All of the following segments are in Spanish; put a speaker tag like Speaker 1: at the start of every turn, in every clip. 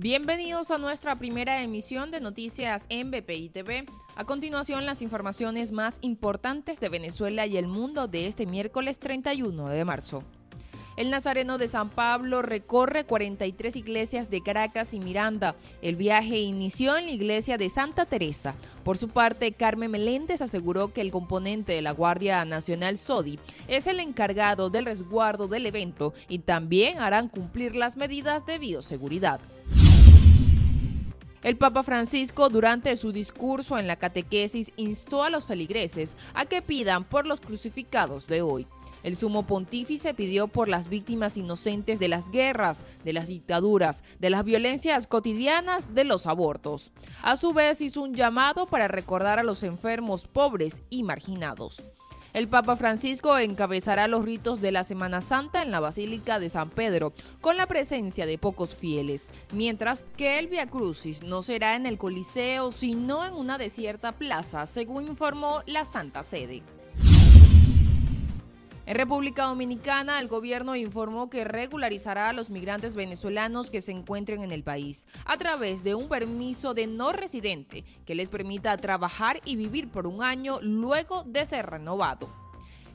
Speaker 1: Bienvenidos a nuestra primera emisión de noticias en BPI TV. A continuación, las informaciones más importantes de Venezuela y el mundo de este miércoles 31 de marzo. El Nazareno de San Pablo recorre 43 iglesias de Caracas y Miranda. El viaje inició en la iglesia de Santa Teresa. Por su parte, Carmen Meléndez aseguró que el componente de la Guardia Nacional SODI es el encargado del resguardo del evento y también harán cumplir las medidas de bioseguridad. El Papa Francisco, durante su discurso en la catequesis, instó a los feligreses a que pidan por los crucificados de hoy. El sumo pontífice pidió por las víctimas inocentes de las guerras, de las dictaduras, de las violencias cotidianas, de los abortos. A su vez hizo un llamado para recordar a los enfermos pobres y marginados. El Papa Francisco encabezará los ritos de la Semana Santa en la Basílica de San Pedro, con la presencia de pocos fieles, mientras que el Via Crucis no será en el Coliseo, sino en una desierta plaza, según informó la Santa Sede. En República Dominicana, el gobierno informó que regularizará a los migrantes venezolanos que se encuentren en el país a través de un permiso de no residente que les permita trabajar y vivir por un año luego de ser renovado.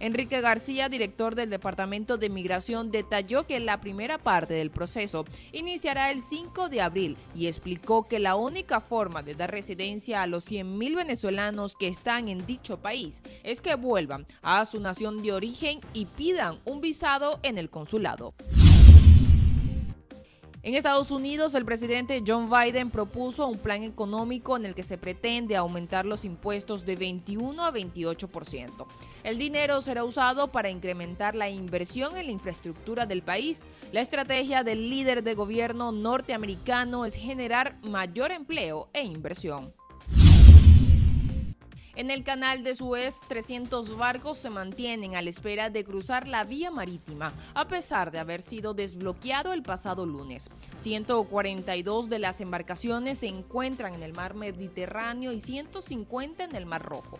Speaker 1: Enrique García, director del Departamento de Migración, detalló que la primera parte del proceso iniciará el 5 de abril y explicó que la única forma de dar residencia a los 100.000 venezolanos que están en dicho país es que vuelvan a su nación de origen y pidan un visado en el consulado. En Estados Unidos, el presidente John Biden propuso un plan económico en el que se pretende aumentar los impuestos de 21 a 28%. El dinero será usado para incrementar la inversión en la infraestructura del país. La estrategia del líder de gobierno norteamericano es generar mayor empleo e inversión. En el canal de Suez, 300 barcos se mantienen a la espera de cruzar la vía marítima, a pesar de haber sido desbloqueado el pasado lunes. 142 de las embarcaciones se encuentran en el mar Mediterráneo y 150 en el mar Rojo.